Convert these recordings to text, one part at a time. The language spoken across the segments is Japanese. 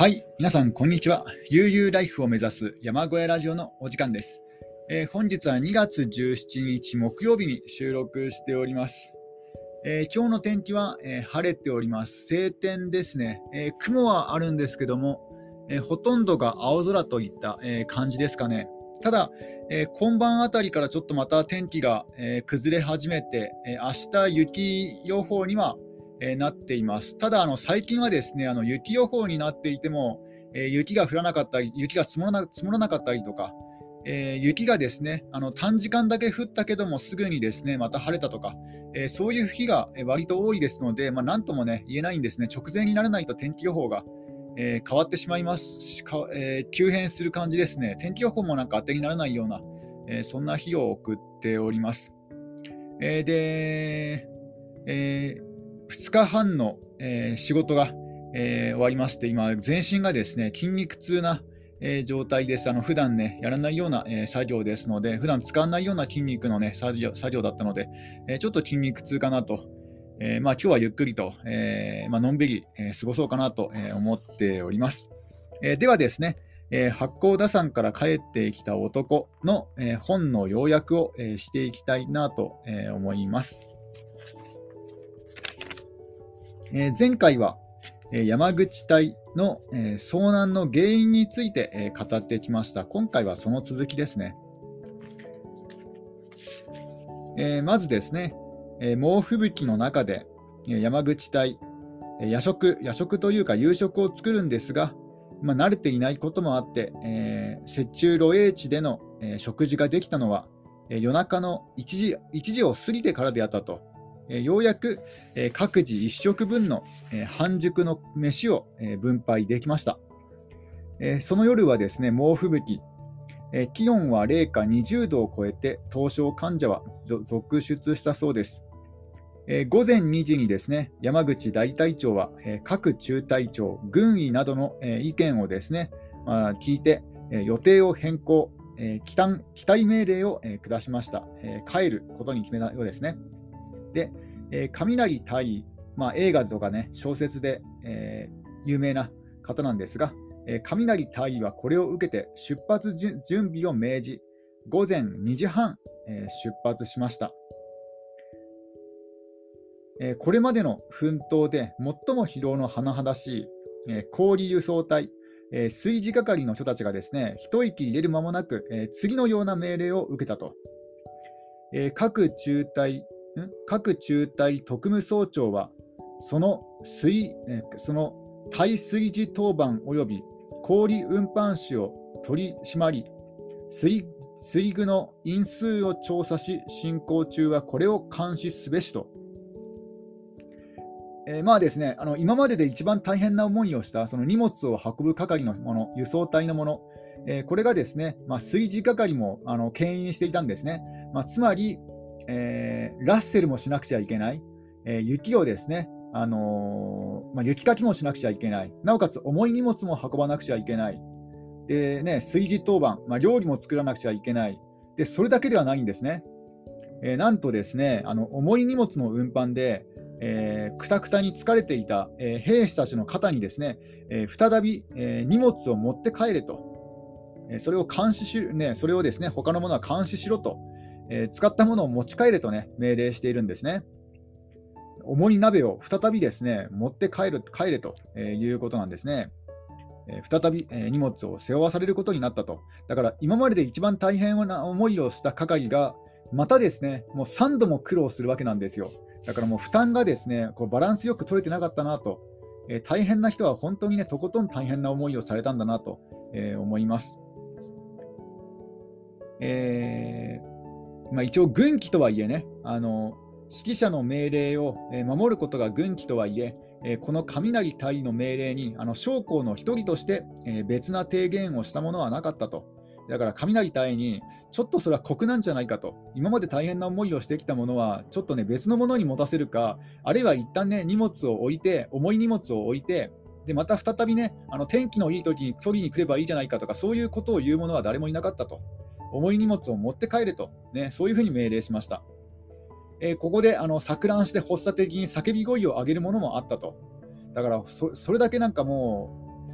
はい、皆さん、こんにちは。悠々ライフを目指す山小屋ラジオのお時間です。えー本日は2月17日木曜日に収録しております。えー今日の天気は、えー晴れております。晴天ですね、えー雲はあるんですけども、えーほとんどが青空といった、えー感じですかね。ただ、えー今晩あたりからちょっとまた天気が、えー崩れ始めて、えー明日雪予報には、えなっています。ただあの、最近はですねあの雪予報になっていても、え雪が降らなかったり、雪が積もらな積もらなかったりとか、えー雪がですねあの短時間だけ降ったけども、すぐにですねまた晴れたとか、えーそういう日がえ割と多いですので、まあ、なんともね言えないんですね、直前にならないと天気予報が、えー変わってしまいますし、え急変する感じですね、天気予報もなんか当てにならないような、えそんな日を送っております。えで、え2日半の、えー仕事が、えー終わりまして、今、全身がですね筋肉痛な、えー状態です。あの普段ね、やらないような、え作業ですので、普段使わないような筋肉のね、作業作業だったので、えちょっと筋肉痛かなと。えまあ、今日はゆっくりと、えまあのんびり、え過ごそうかなと、え思っております。えではですね、えー八甲田山から帰ってきた男の、えー本の要約を、えーしていきたいなと、え思います。え前回は、え山口隊の、え遭難の原因について、え語ってきました。今回はその続きですね。えまずですね、え猛吹雪の中で、え山口隊、え夜食、夜食というか夕食を作るんですが、まあ、慣れていないこともあって、えー雪中露営地での、えー食事ができたのは、えー夜中の1時 ,1 時を過ぎてからであったと。ようやく、各自1食分の、半熟の飯を、分配できました。その夜はですね、猛吹雪、気温は零下20度を超えて、凍傷患者は続出したそうです。午前2時にですね、山口大隊長は、各中隊長、軍医などの、意見をですね、聞いて、予定を変更、帰還期待命令を、下しました、帰ることに決めたようですね。で、えー雷大尉、まあ、映画とかね、小説で、えー有名な方なんですが、えー雷大尉はこれを受けて出発準備を命じ、午前2時半、え出発しました。えこれまでの奮闘で最も疲労の甚だしい、え氷輸送隊、え炊事係の人たちがですね、一息入れる間もなく、え次のような命令を受けたと。え各中隊、各中隊特務総長は、その水、その対水事当番及び氷運搬士を取り締まり、水水具の因数を調査し、進行中はこれを監視すべしと。えーまあですね、あの今までで一番大変な思いをしたその荷物を運ぶ係のもの、輸送隊のもの、えこれがですね、まあ、炊事係もあの牽引していたんですね。まあ、つまり、えーラッセルもしなくちゃいけない、えー雪をですね、あのーまあ、雪かきもしなくちゃいけない、なおかつ重い荷物も運ばなくちゃいけない、でね、炊事当番、まあ、料理も作らなくちゃいけない、でそれだけではないんですね。えーなんとですね、あの重い荷物の運搬で、えくたくたに疲れていた、えー兵士たちの肩にですね、えー再び、え荷物を持って帰れと、えそれを監視し、ね、それをですね他のものは監視しろと、えー使ったものを持ち帰れとね命令しているんですね。重い鍋を再びですね持って帰る帰れとえいうことなんですね。え再び、え荷物を背負わされることになったと。だから今までで一番大変な思いをした係が、またですね、もう3度も苦労するわけなんですよ。だからもう負担がですね、こうバランスよく取れてなかったなと。えー大変な人は本当にね、とことん大変な思いをされたんだなと、えー思います。えーまあ、一応、軍紀とはいえね、あの指揮者の命令を守ることが軍紀とはいえ、この雷大尉の命令にあの将校の一人として、別な提言をしたものはなかったと。だから雷大尉に、ちょっとそれは酷なんじゃないかと。今まで大変な思いをしてきたものは、ちょっとね、別のものに持たせるか、あるいは一旦ね、荷物を置いて、重い荷物を置いて、でまた再びね、あの天気のいい時に取りに来ればいいじゃないかとか、そういうことを言う者は誰もいなかったと。重い荷物を持って帰れと、ね、そういうふうに命令しました。えーここであの錯乱して発作的に叫び声を上げるものもあったと。だからそれだけなんかも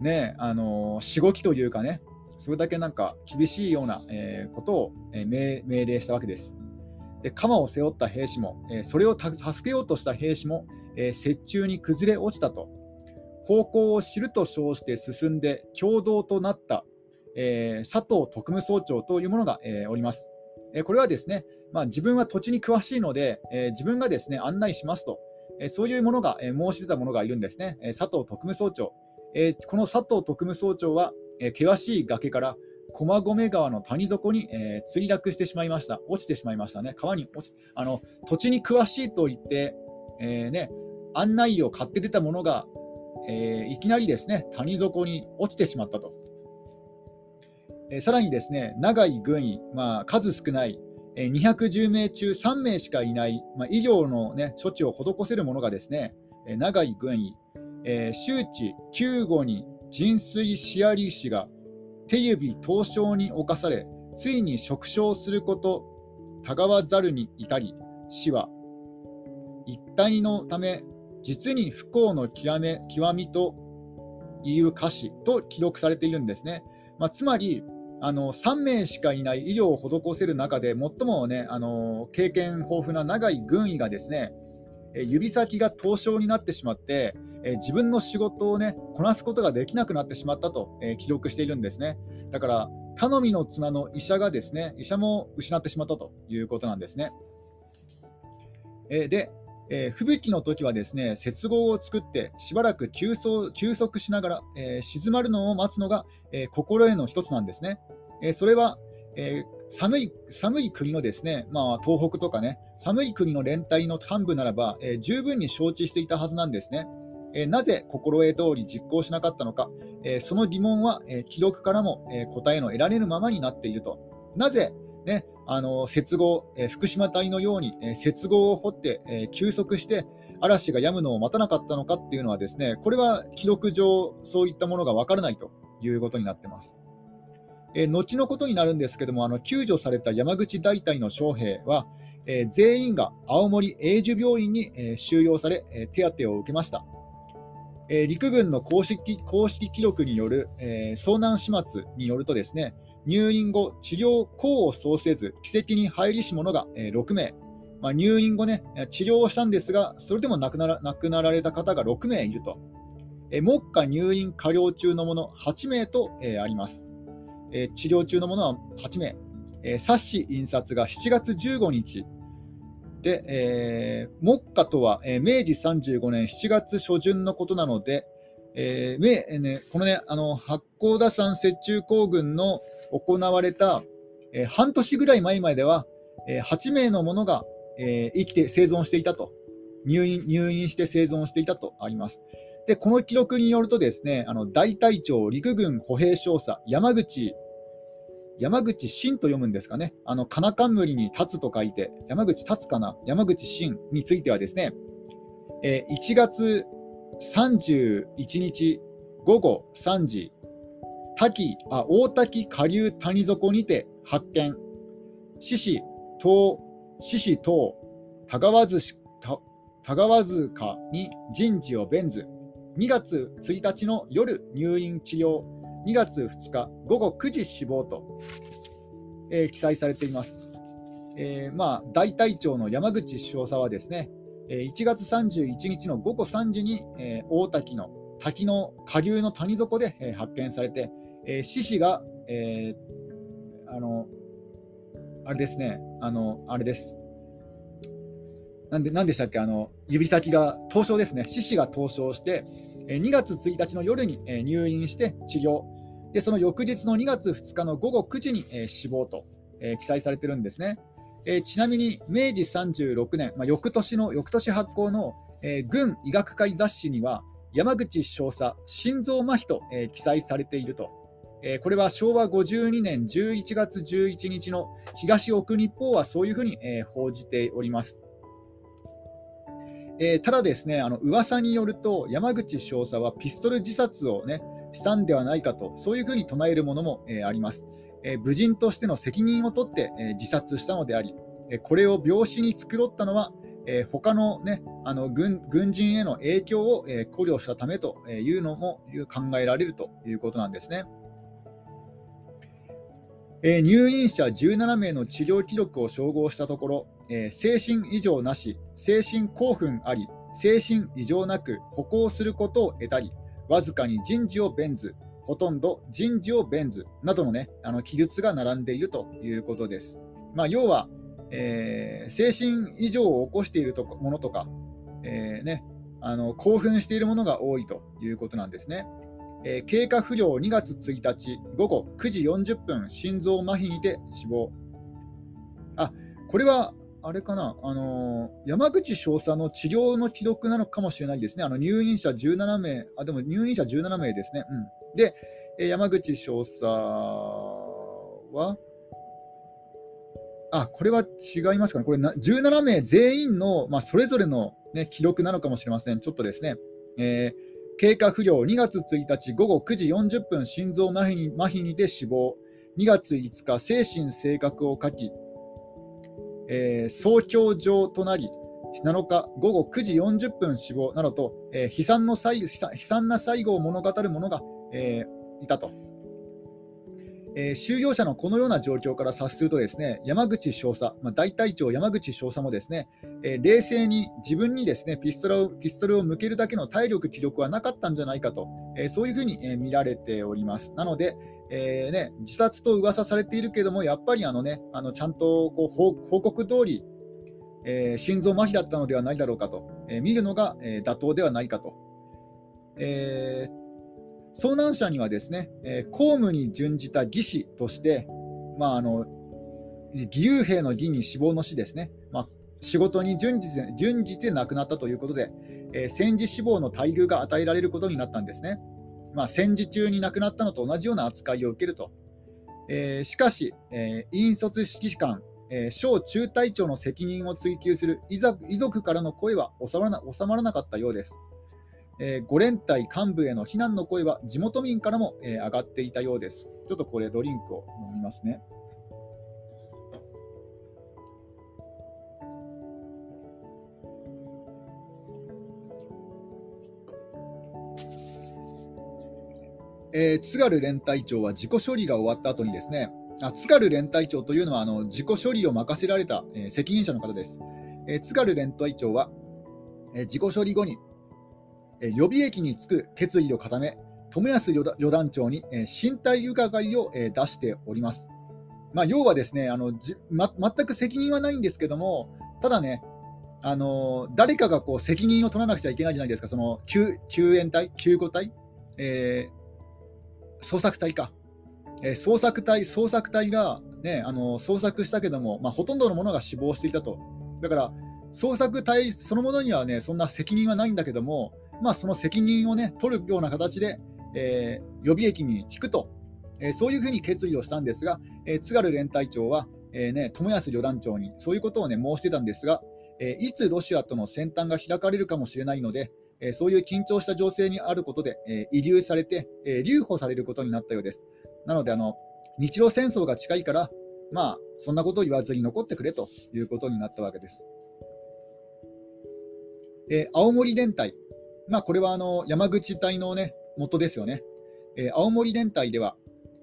う、ね、あのしごきというかね、それだけなんか厳しいような、えー、ことを、えー、命令したわけです。で鎌を背負った兵士も、えー、それを助けようとした兵士も、えー、雪中に崩れ落ちたと。方向を知ると称して進んで共同となった、えー、佐藤特務総長というものが、えおります。えこれはですね、まあ、自分は土地に詳しいので、え自分がですね案内しますと、えそういうものが、え申し出たものがいるんですね。え佐藤特務総長。えこの佐藤特務総長は、え険しい崖から駒込川の谷底に、えー、墜落してしまいました。落ちてしまいましたね。川に落ちあの土地に詳しいと言って、えー、ね、案内を買って出たものが、えー、いきなりですね谷底に落ちてしまったと。え、さらにですね長い軍医、まあ、数少ない、210名中3名しかいない、まあ、医療の、ね、処置を施せるものがですね、え、長い軍医、えー、周知、救護に腎水シアリー氏が手指凍傷に侵され、ついに縮小すること、たがわざるに至り、死は一体のため、実に不幸の極め極みという歌詞と記録されているんですね。まあ、つまりあの、3名しかいない医療を施せる中で、最も、ね、あの経験豊富な長い軍医がですね指先が凍傷になってしまって、自分の仕事をね、こなすことができなくなってしまったと、記録しているんですね。だから、頼みの綱の医者がですね、医者も失ってしまったということなんですね。で、えー、吹雪の時はですね接合を作ってしばらく休息しながら、えー、静まるのを待つのが、えー、心得の一つなんですね。えそれは、え寒い寒い国のですね、まあ、東北とかね、寒い国の連隊の幹部ならば、え十分に承知していたはずなんですね。えなぜ心得通り実行しなかったのか、えその疑問は、え記録からも、え答えの得られるままになっていると。なぜ、ね、あの接合、え福島隊のように、え接合を掘って、え休息して嵐が止むのを待たなかったのかっていうのはですねこれは記録上そういったものが分からないということになってます。え後のことになるんですけどもあの救助された山口大隊の将兵は、え全員が青森永寿病院に、え収容され、え手当を受けました。え、陸軍の公式公式記録による、え、遭難始末によるとですね入院後、治療功を奏せず、奇跡に入りし者が、え、6名、まあ、入院後ね、治療をしたんですが、それでも亡くなら亡くなられた方が6名いると。え、目下入院加療中の者8名と、え、あります。え、治療中の者は8名。え、冊子印刷が7月15日、で、えー、目下とは、えー、明治35年7月初旬のことなので、えーえーね、このね、あの八甲田山雪中行軍の行われた、え、半年ぐらい前までは、えー、8名の者が、え、生きて生存していたと。入院、入院して生存していたとあります。で、この記録によるとですね、あの大隊長陸軍歩兵少佐山口山口真と読むんですかね、あの、金冠に立つと書いて、山口立つかな、山口真についてはですね、えー、1月31日午後3時、滝あ大滝下流谷底にて発見、獅子東、獅子東、田川津田川塚に人事を弁ず、2月1日の夜入院治療、2月2日午後9時死亡と、えー、記載されています。えー、まあ、大隊長の山口少佐はですね、1月31日の午後3時に、えー、大滝の滝の下流の谷底で、えー、発見されて、えー、獅子が、えー、あの、あれですね、あの、あれです。なんで、なんでしたっけ、あの、指先が凍傷ですね、獅子が凍傷して、え2月1日の夜にえ入院して治療、でその翌日の2月2日の午後9時にえ死亡とえ記載されてるんですね。えちなみに明治36年、まあ、翌年の翌年発行の軍医学会雑誌には山口少佐心臓麻痺と記載されていると。えこれは昭和52年11月11日の東奥日報はそういうふうにえ報じております。え、ただですね、あの噂によると、山口少佐はピストル自殺を、ね、したんではないかと、そういうふうに唱えるものも、え、あります。え、武人としての責任を取って、え自殺したのであり、えこれを病死に繕ったのは、えー、他の,、ね、あの軍軍人への影響を、え、考慮したためというのも考えられるということなんですね。えー、入院者17名の治療記録を照合したところ、えー、精神異常なし、精神興奮あり、精神異常なく歩行することを得たり、わずかに人事を弁ず、ほとんど人事を弁ぜずなどの,、ね、あの記述が並んでいるということです。まあ、要は、えー、精神異常を起こしているとものとか、えーね、あの興奮しているものが多いということなんですね。えー、経過不良2月1日午後9時40分、心臓麻痺にて死亡。あこれはあれかな、あのー、山口少佐の治療の記録なのかもしれないですね。あの入院者17名、あでも入院者17名ですね。うん、で、え、山口少佐は、あこれは違いますかね、これな17名全員の、まあ、それぞれの、ね、記録なのかもしれません。ちょっとですね。えー経過不良2月1日午後9時40分心臓麻痺に麻痺にて死亡2月5日精神性格を書き、えー、総教状となり7日午後9時40分死亡などと、えー、悲惨の悲惨な最後を物語るものが、えー、いたと。えー、収容者のこのような状況から察すると、ですね山口少佐、まあ、大隊長山口少佐もですね、えー、冷静に自分にですねピストルをピストルを向けるだけの体力、気力はなかったんじゃないかと、えー、そういうふうに、え見られております。なので、えーね、自殺と噂されているけども、やっぱりあの、ね、あのちゃんとこう報告通り、え心臓麻痺だったのではないだろうかと、え見るのが、え妥当ではないかと。えー遭難者にはですね、えー、公務に準じた義士として、まあ、あの義勇兵の義に死亡の死ですね、まあ、仕事に準じて準じて亡くなったということで、えー、戦時死亡の待遇が与えられることになったんですね。まあ、戦時中に亡くなったのと同じような扱いを受けると。えー、しかし、えー、引率指揮官、えー、小中隊長の責任を追及する遺族からの声は収まらな収まらなかったようです。えー、5連隊幹部への非難の声は地元民からも、えー、上がっていたようです。ちょっとこれ、ドリンクを飲みますね。えー、津軽連隊長は自己処理が終わった後にですね、あ津軽連隊長というのはあの自己処理を任せられた、えー、責任者の方です。えー、津軽連隊長は、えー、自己処理後に予備役に就く決意を固め、友安旅団長に身体伺いを出しております。まあ、要はですねあのじ、ま、全く責任はないんですけども、ただね、あの誰かがこう責任を取らなくちゃいけないじゃないですか、その救救援隊、救護隊、えー、捜索隊か、えー、捜索隊、捜索隊が、ね、あの捜索したけども、まあ、ほとんどの者が死亡していたと。だから捜索隊そのものにはね、そんな責任はないんだけども、まあ、その責任を、ね、取るような形で、えー、予備役に引くと、えー、そういうふうに決意をしたんですが、えー、津軽連隊長は、えーね、友安旅団長にそういうことを、ね、申してたんですが、えー、いつロシアとの戦端が開かれるかもしれないので、えー、そういう緊張した情勢にあることで、えー、遺留されて、えー、留保されることになったようです。なのであの、日露戦争が近いから、まあ、そんなことを言わずに残ってくれということになったわけです。えー、青森連隊、まあ、これはあの山口隊の、ね、元ですよね。えー、青森連隊では、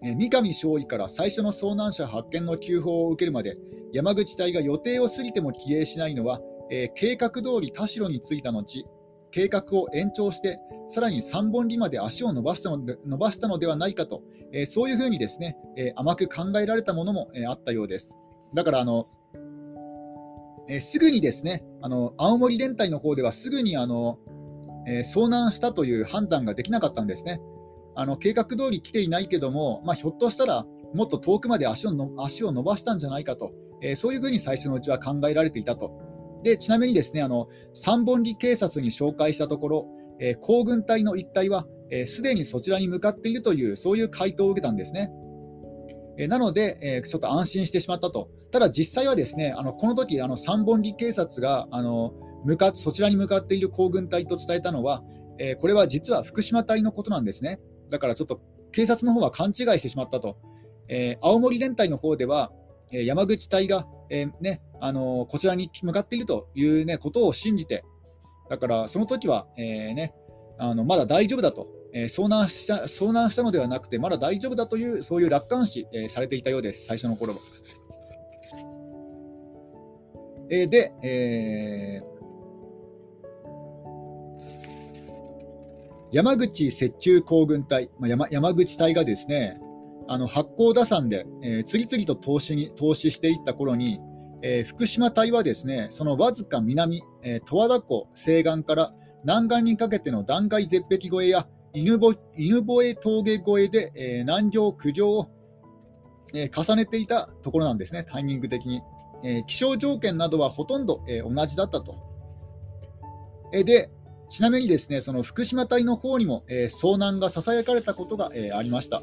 えー、三上少尉から最初の遭難者発見の急報を受けるまで、山口隊が予定を過ぎても帰営しないのは、えー、計画通り田代に着いた後、計画を延長して、さらに3本里まで足を伸ばしたので伸ばしたのではないかと、えー、そういうふうにですね、えー、甘く考えられたものも、えー、あったようです。だからあの、えすぐにですねあの青森連隊の方ではすぐにあのえー、遭難したという判断ができなかったんですね。あの計画通り来ていないけども、まあ、ひょっとしたらもっと遠くまで足をの足を伸ばしたんじゃないかと、えー、そういうふうに最初のうちは考えられていたと。でちなみにですねあの三本里警察に紹介したところ、えー、行軍隊の一帯はすで、ー、にそちらに向かっているというそういう回答を受けたんですね。えー、なので、えちょっと安心してしまったと。ただ実際はですねあのこの時あの三本里警察があの向かそちらに向かっている行軍隊と伝えたのは、えー、これは実は福島隊のことなんですね。だからちょっと警察の方は勘違いしてしまったと。えー、青森連隊の方では、えー、山口隊が、えねあのこちらに向かっているという、ね、ことを信じて、だからその時は、えーね、あのまだ大丈夫だと、えー、遭難した、遭難したのではなくて、まだ大丈夫だという、そういう楽観視、えー、されていたようです、最初の頃は。え、で、えー山口雪中行軍隊、まあ、山山口隊がですね、あの八甲田山で、えー、次々と投資に投資していった頃に、えー、福島隊はですねそのわずか南、えー、十和田湖西岸から南岸にかけての断崖絶壁越えや犬吠峠越えで、えー、南行苦行を、えー、重ねていたところなんですね、タイミング的に。えー、気象条件などはほとんど、え、同じだったと。え、で、ちなみにですね、その福島隊の方にも、えー、遭難がささやかれたことが、えー、ありました。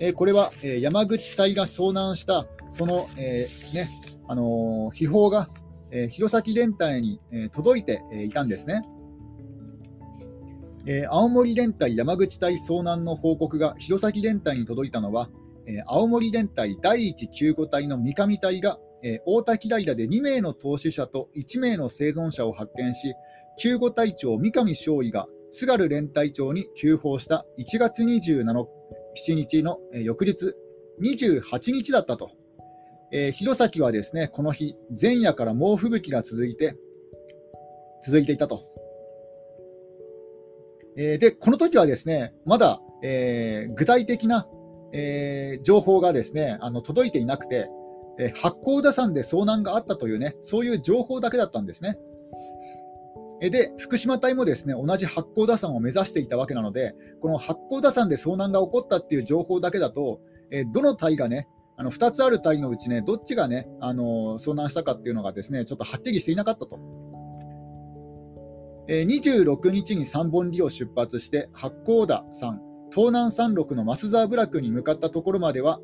えー、これは、えー、山口隊が遭難したその、えーねあのー、秘宝が、えー、弘前連隊に、えー、届いて、えー、いたんですね。えー、青森連隊山口隊遭難の報告が弘前連隊に届いたのは、えー、青森連隊第一救護隊の三上隊が、えー、大滝平で2名の投資者と1名の生存者を発見し、救護隊長三上少尉が津軽連隊長に急報した1月27日の翌日28日だったと、えー、弘前はですねこの日前夜から猛吹雪が続いて続いていたと、えー、でこの時はですねまだ、えー、具体的な、え、情報がですねあの届いていなくて、え八甲田山で遭難があったというねそういう情報だけだったんですね。で、福島隊もですね同じ八甲田山を目指していたわけなので、この八甲田山で遭難が起こったっていう情報だけだと、えどの隊がね、あの2つある隊のうちね、どっちがね、あの遭難したかっていうのがですね、ちょっとはっきりしていなかったと。え26日に三本里を出発して、八甲田山、東南山麓の増沢部落に向かったところまでは、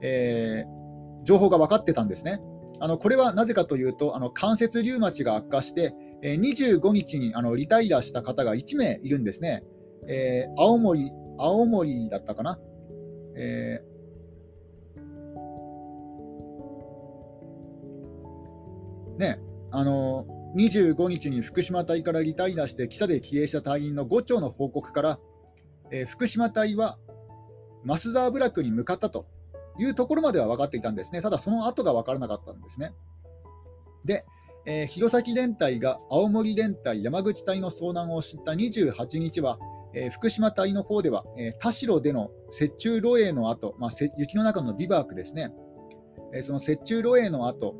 えー、情報が分かってたんですね。あのこれはなぜかというと、あの関節リウマチが悪化して、え、25日にあのリタイアした方が1名いるんですね。えー、青森、青森だったかな。えー、ね、あの25日に福島隊からリタイアして記者で帰営した隊員の5丁の報告から、えー、福島隊は増沢部落に向かったというところまでは分かっていたんですね。ただその後が分からなかったんですね。で、えー、弘前連隊が青森連隊、山口隊の遭難を知った28日は、えー、福島隊の方では、えー、田代での雪中露営の後、まあ、雪の中のビバークですね、えー、その雪中露営の後、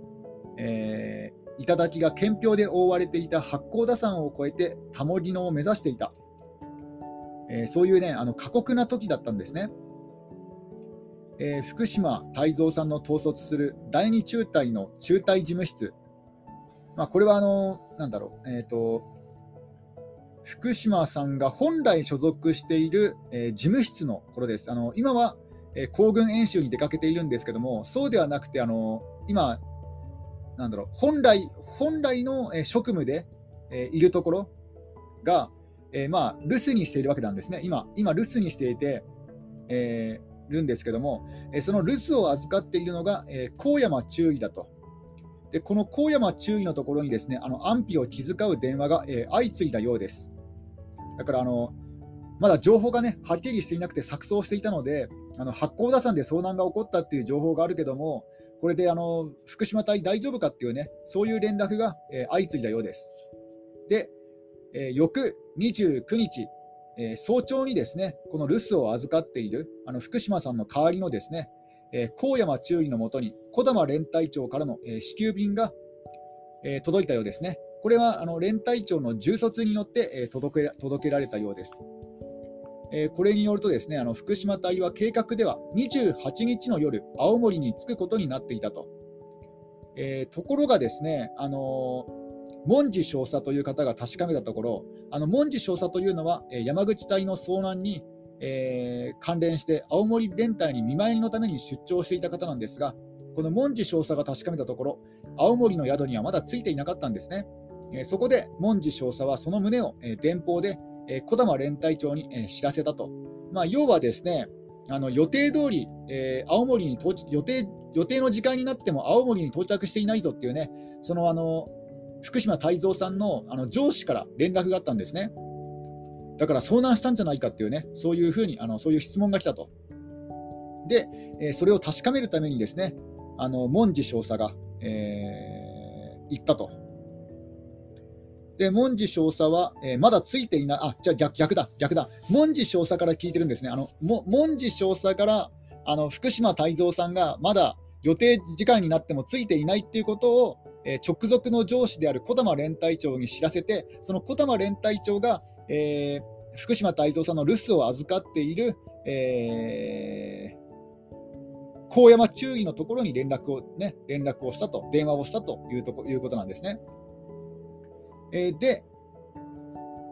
えー、頂が県氷で覆われていた八甲田山を越えてタモリ野を目指していた、えー、そういうね、あの過酷な時だったんですね。えー、福島泰造さんの統率する第二中隊の中隊事務室。まあ、これはあの、なんだろう、えっ、ー、と、福島さんが本来所属している、えー、事務室のころです。あの今は、えー、行軍演習に出かけているんですけども、そうではなくて、あの今、なんだろう、本来本来の、え、職務で、えいるところが、えまあ、留守にしているわけなんですね。今、今留守にしていて、えるんですけども、えその留守を預かっているのが、え高山中尉だと。でこの高山注意のところにですねあの安否を気遣う電話が、えー、相次いだようです。だからあのまだ情報がねはっきりしていなくて錯綜していたので、あの八甲田山で遭難が起こったっていう情報があるけども、これであの福島隊大丈夫かっていうね、そういう連絡が、えー、相次いだようです。で、えー、翌29日、えー、早朝にですねこの留守を預かっているあの福島さんの代わりのですねえ高山中尉のもとに児玉連隊長からの、え支給便が、え届いたようですね。これはあの連隊長の重卒によって、え届け届けられたようです。えこれによるとですねあの福島隊は計画では28日の夜、青森に着くことになっていたと。えー、ところがですね、あの文字少佐という方が確かめたところ、あの文字少佐というのは、え山口隊の遭難にえー、関連して青森連隊に見舞いのために出張していた方なんですが、この文字少佐が確かめたところ、青森の宿にはまだついていなかったんですね。えー、そこで文字少佐はその旨を、えー、電報で、えー、小玉連隊長に、えー、知らせたと。まあ、要はですね、あの予定通り、えー、青森に予定予定の時間になっても青森に到着していないぞっていうね、そのあの福島泰造さんのあの上司から連絡があったんですね。だから遭難したんじゃないかっていうね、そういうふうにあのそういう質問が来たと。で、え、それを確かめるためにですね、あの文字少佐が、えー、言ったと。で、文字少佐は、えー、まだついていない、あ、じゃあ逆逆だ、逆だ。文字少佐から聞いてるんですね。あのも文字少佐からあの福島泰造さんがまだ予定時間になってもついていないっていうことを、えー、直属の上司である小玉連隊長に知らせて、その小玉連隊長が、えー、福島泰造さんの留守を預かっている、えー、高山中尉のところに連絡を,、ね、連絡をしたと、電話をしたというとこいうことなんですね。えー、で、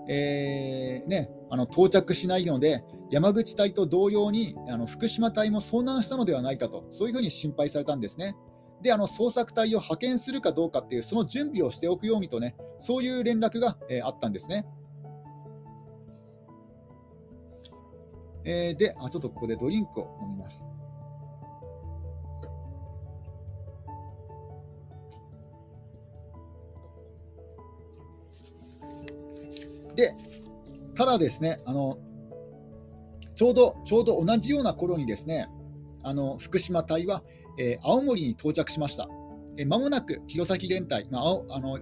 えーね、あの到着しないので、山口隊と同様にあの福島隊も遭難したのではないかと、そういうふうに心配されたんですね。で、あの捜索隊を派遣するかどうかっていう、その準備をしておくようにとね、そういう連絡が、えー、あったんですね。えー、であ、ちょっとここでドリンクを飲みます。で、ただですね、あのちょうどちょうど同じような頃にですね、あの福島隊は、えー、青森に到着しました。えー、間もなく弘前連隊、まああの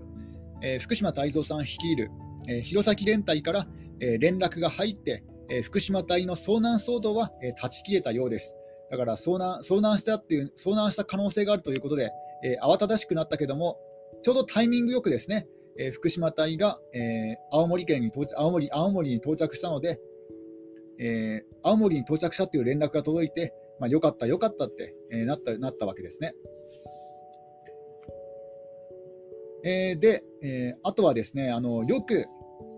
えー、福島泰造さん率いる、えー、弘前連隊から、えー、連絡が入って、えー、福島隊の遭難騒動は、えー、断ち切れたようです。だから遭難遭難したっていう遭難した可能性があるということで、えー、慌ただしくなったけども、ちょうどタイミングよくですね、えー、福島隊が、えー、青森県に到着青森青森に到着したので、えー、青森に到着したという連絡が届いて、まあ、よかった、よかったって、えー、なったなったわけですね。えー、で、えー、あとはですね、あのよく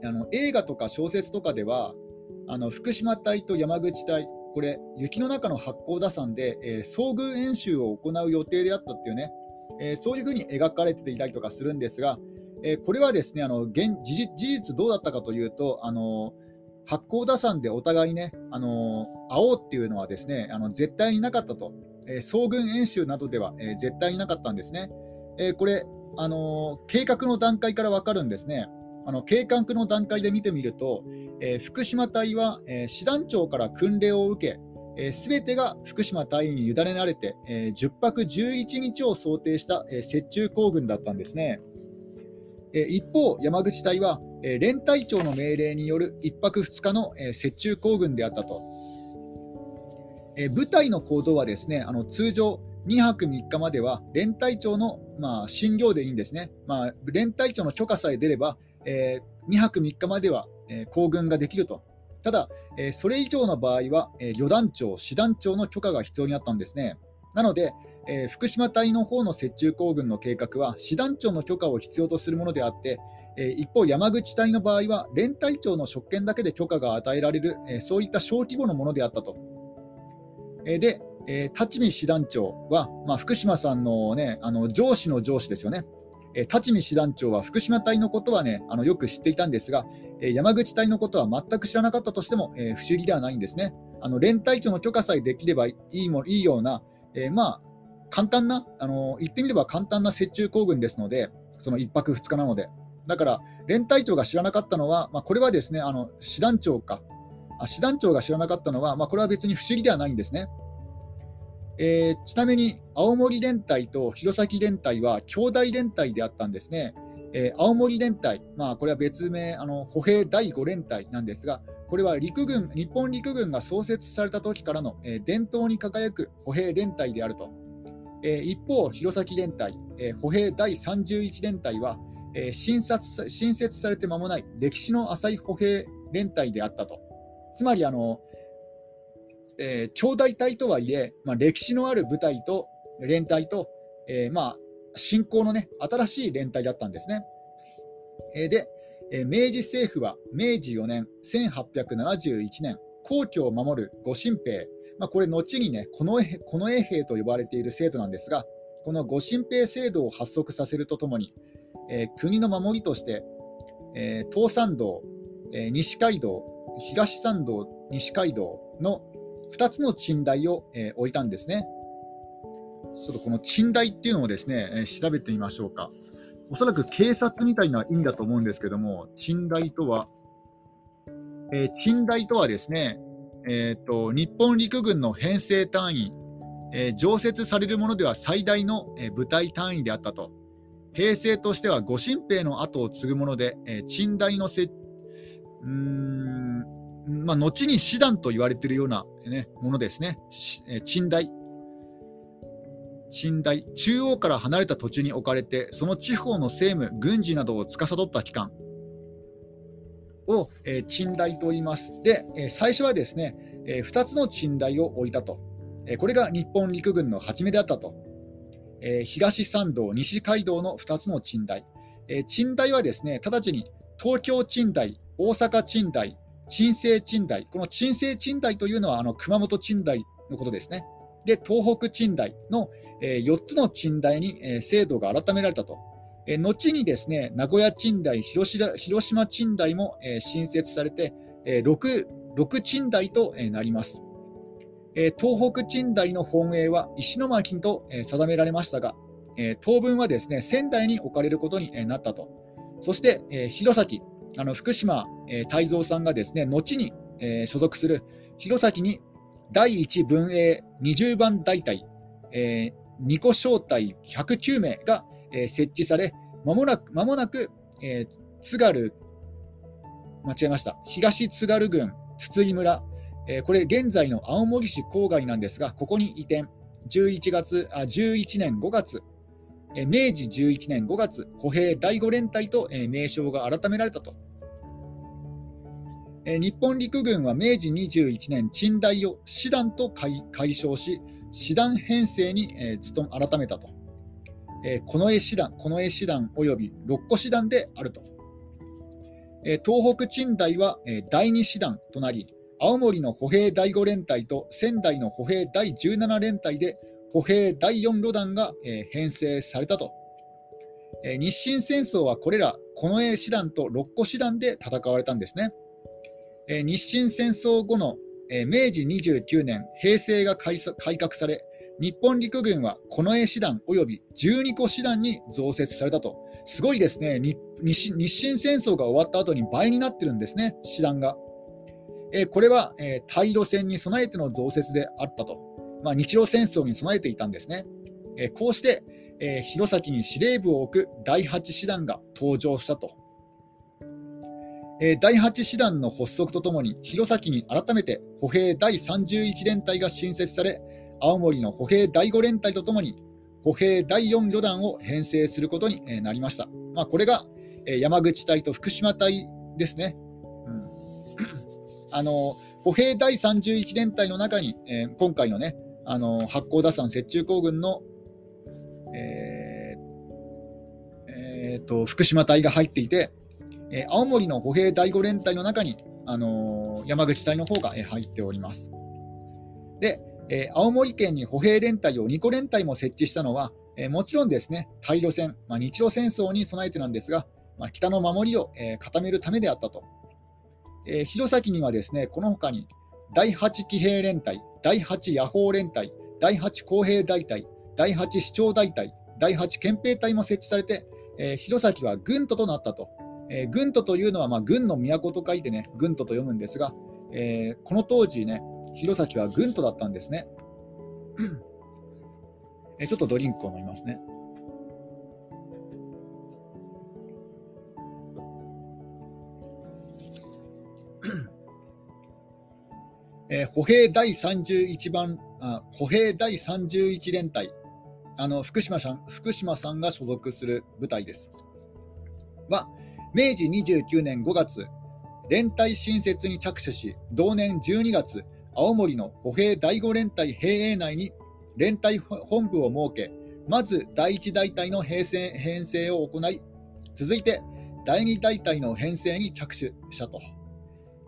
あの映画とか小説とかでは、あの福島隊と山口隊、これ、雪の中の八甲田山で、えー、遭遇演習を行う予定であったっていうね、えー、そういうふうに描かれていたりとかするんですが、えー、これはですねあの現事実どうだったかというと、あの八甲田山でお互いね、あの会おうっていうのはですねあの絶対になかったと、えー、総軍演習などでは、え、絶対になかったんですね。え、これ、あの計画の段階から分かるんですね。あの計画の段階で見てみると、え福島隊は、え師団長から訓令を受け、す、え、べ、てが福島隊員に委ねられて、え10泊11日を想定した、え雪中行軍だったんですね。え一方、山口隊は、え連隊長の命令による1泊2日の、え雪中行軍であったと。え部隊の行動はですねあの通常2泊3日までは連隊長の、まあ、診療でいいんですね、まあ、連隊長の許可さえ出れば、えー、2泊3日までは、えー、行軍ができると。ただ、えー、それ以上の場合は、え旅団長、師団長の許可が必要になったんですね。なので、え、福島隊の方の雪中行軍の計画は師団長の許可を必要とするものであって、え、一方、山口隊の場合は連隊長の職権だけで許可が与えられる、え、そういった小規模のものであったと。えで、え立見師団長は、まあ、福島さんの,、ね、あの上司の上司ですよね。え立見師団長は福島隊のことは、ね、あのよく知っていたんですが、え山口隊のことは全く知らなかったとしても、え不思議ではないんですね。あの連隊長の許可さえできればいいもいいような、えまあ、簡単な、あの言ってみれば簡単な雪中行軍ですので、その1泊2日なので、だから連隊長が知らなかったのは、まあ、これはですね、あの師団長か、あ師団長が知らなかったのは、まあ、これは別に不思議ではないんですね。えー、ちなみに青森連隊と弘前連隊は兄弟連隊であったんですね。えー、青森連隊、まあ、これは別名、あの歩兵第5連隊なんですが、これは陸軍日本陸軍が創設された時からの、えー、伝統に輝く歩兵連隊であると。えー、一方、弘前連隊、えー、歩兵第31連隊は、えー、新設新設されて間もない歴史の浅い歩兵連隊であったと。つまりあの、えー、兄弟隊とはいえ、まあ、歴史のある部隊と連隊と、えー、まあ、新興の、ね、新しい連隊だったんですね。えー、で、え、明治政府は明治4年、1871年、皇居を守る御神兵、まあ、これ、後にね、この近衛兵と呼ばれている制度なんですが、この御神兵制度を発足させるとともに、えー、国の守りとして、えー、東山道、えー、西街道、東山道、西街道の2つの寝台を、えー、置いたんですね。ちょっとこの賃代っていうのをですね、え調べてみましょうか。おそらく警察みたいな意味だと思うんですけども、賃代とは、えー、賃代とはですね、えーと、日本陸軍の編成単位、えー、常設されるものでは最大の、えー、部隊単位であったと。平成としてはご新兵の後を継ぐもので、えー、賃代のせうーん、まあ、後に師団と言われているような、ね、ものですね、えー、賃代。寝台中央から離れた土地に置かれてその地方の政務軍事などを司った機関。を、えー、寝台と言います。で、えー、最初はですね、えー、2つの寝台を置いたと、えー、これが日本陸軍の初めであったと、えー、東山道西街道の2つの寝台、えー、寝台はですね直ちに東京寝台大阪寝台鎮西寝台この鎮西寝台というのはあの熊本寝台のことですねで東北寝台の、えー、4つの寝台に、えー、制度が改められたと。えー、後にですね名古屋寝台、広島寝台も、えー、新設されて、えー、6, 6寝台と、えー、なります。えー、東北寝台の本営は石巻と、えー、定められましたが、えー、当分はですね仙台に置かれることに、えー、なったと。そして、えー、弘前、あの福島、えー、泰造さんがですね後に、えー、所属する弘前に第1分営20番大隊、えー、2個小隊109名が、えー、設置され、まもなく、間もなく、えー、津軽、間違えました、東津軽郡筒井村、えー、これ現在の青森市郊外なんですが、ここに移転、11月あ11年5月、えー、明治11年5月、歩兵第5連隊と、えー、名称が改められたと。え日本陸軍は明治21年、陳代を師団と解消し、師団編成に、えー、改めたと。えー、近衛師団、近衛師団及び六個師団であると。え、東北陳代は、え、第二師団となり、青森の歩兵第5連隊と仙台の歩兵第17連隊で歩兵第4旅団が、え、編成されたと。え、日清戦争はこれら近衛師団と六個師団で戦われたんですね。え日清戦争後の、え明治29年、平成が改革され、日本陸軍は近衛師団及び12個師団に増設されたと、すごいですね、日清戦争が終わった後に倍になってるんですね、師団が。えこれは、え対路戦に備えての増設であったと、まあ、日露戦争に備えていたんですね。えこうして、え弘前に司令部を置く第8師団が登場したと。え第8師団の発足とともに弘前に改めて歩兵第31連隊が新設され青森の歩兵第5連隊とともに歩兵第4旅団を編成することになりました、まあ、これが山口隊と福島隊ですね、うん、あの歩兵第31連隊の中に、えー、今回のねあの八甲田山雪中行軍の、えーえーと福島隊が入っていてえ青森の歩兵第5連隊の中に、あのー、山口隊の方が、え入っております。で、え青森県に歩兵連隊を2個連隊も設置したのは、えもちろんですね、対路戦、まあ、日露戦争に備えてなんですが、まあ、北の守りを、え固めるためであったと。えー、弘前にはですね、この他に第8騎兵連隊、第8野砲連隊、第8工兵大隊、第8市長大隊、第8憲兵隊も設置されて、えー、弘前は軍都となったとえー、軍都というのは、まあ、軍の都と書いてね、軍都と読むんですが、えー、この当時ね、弘前は軍都だったんですね。えー、ちょっとドリンクを飲みますね。えー、歩兵第31番あ歩兵第31連隊あの福島さん福島さんが所属する部隊ですは、明治29年5月、連隊新設に着手し、同年12月、青森の歩兵第5連隊兵営内に連隊本部を設け、まず第1大隊の編成編成を行い、続いて第2大隊の編成に着手したと。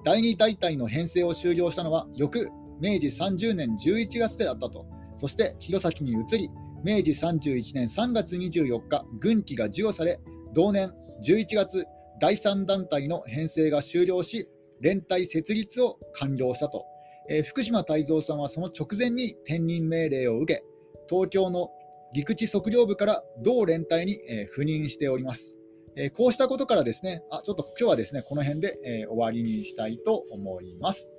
第2大隊の編成を終了したのは翌明治30年11月であったと。そして弘前に移り、明治31年3月24日、軍旗が授与され、同年11月第3団体の編成が終了し、連帯設立を完了したと、えー、福島泰造さんはその直前に転任命令を受け、東京の陸地測量部から同連帯に、え赴任しております。えこうしたことからですね、あちょっと今日はですねこの辺で、え終わりにしたいと思います。